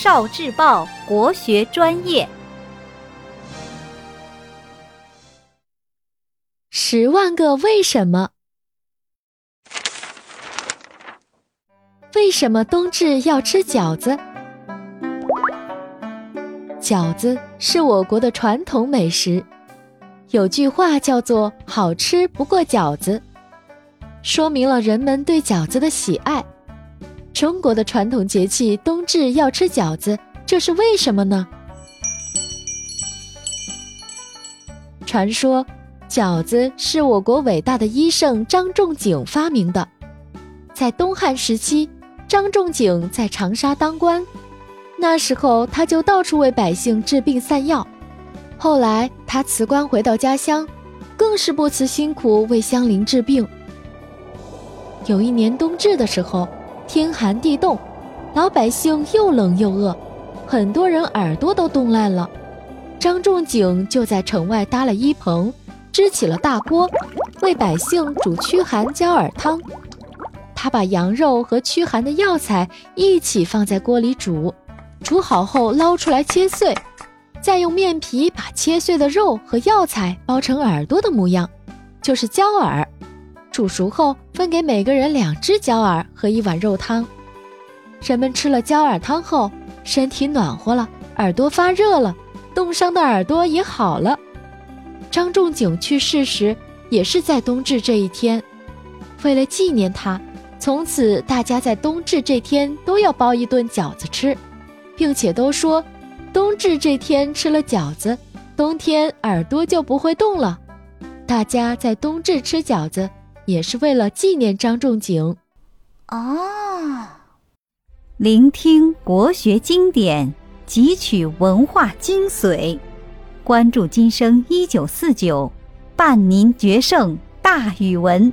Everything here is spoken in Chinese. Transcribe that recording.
少智报国学专业。十万个为什么？为什么冬至要吃饺子？饺子是我国的传统美食，有句话叫做“好吃不过饺子”，说明了人们对饺子的喜爱。中国的传统节气冬至要吃饺子，这是为什么呢？传说，饺子是我国伟大的医圣张仲景发明的。在东汉时期，张仲景在长沙当官，那时候他就到处为百姓治病散药。后来他辞官回到家乡，更是不辞辛苦为乡邻治病。有一年冬至的时候。天寒地冻，老百姓又冷又饿，很多人耳朵都冻烂了。张仲景就在城外搭了一棚，支起了大锅，为百姓煮驱寒焦耳汤。他把羊肉和驱寒的药材一起放在锅里煮，煮好后捞出来切碎，再用面皮把切碎的肉和药材包成耳朵的模样，就是焦耳。煮熟后，分给每个人两只椒耳和一碗肉汤。人们吃了椒耳汤后，身体暖和了，耳朵发热了，冻伤的耳朵也好了。张仲景去世时也是在冬至这一天，为了纪念他，从此大家在冬至这天都要包一顿饺子吃，并且都说，冬至这天吃了饺子，冬天耳朵就不会冻了。大家在冬至吃饺子。也是为了纪念张仲景。哦，聆听国学经典，汲取文化精髓，关注今生一九四九，伴您决胜大语文。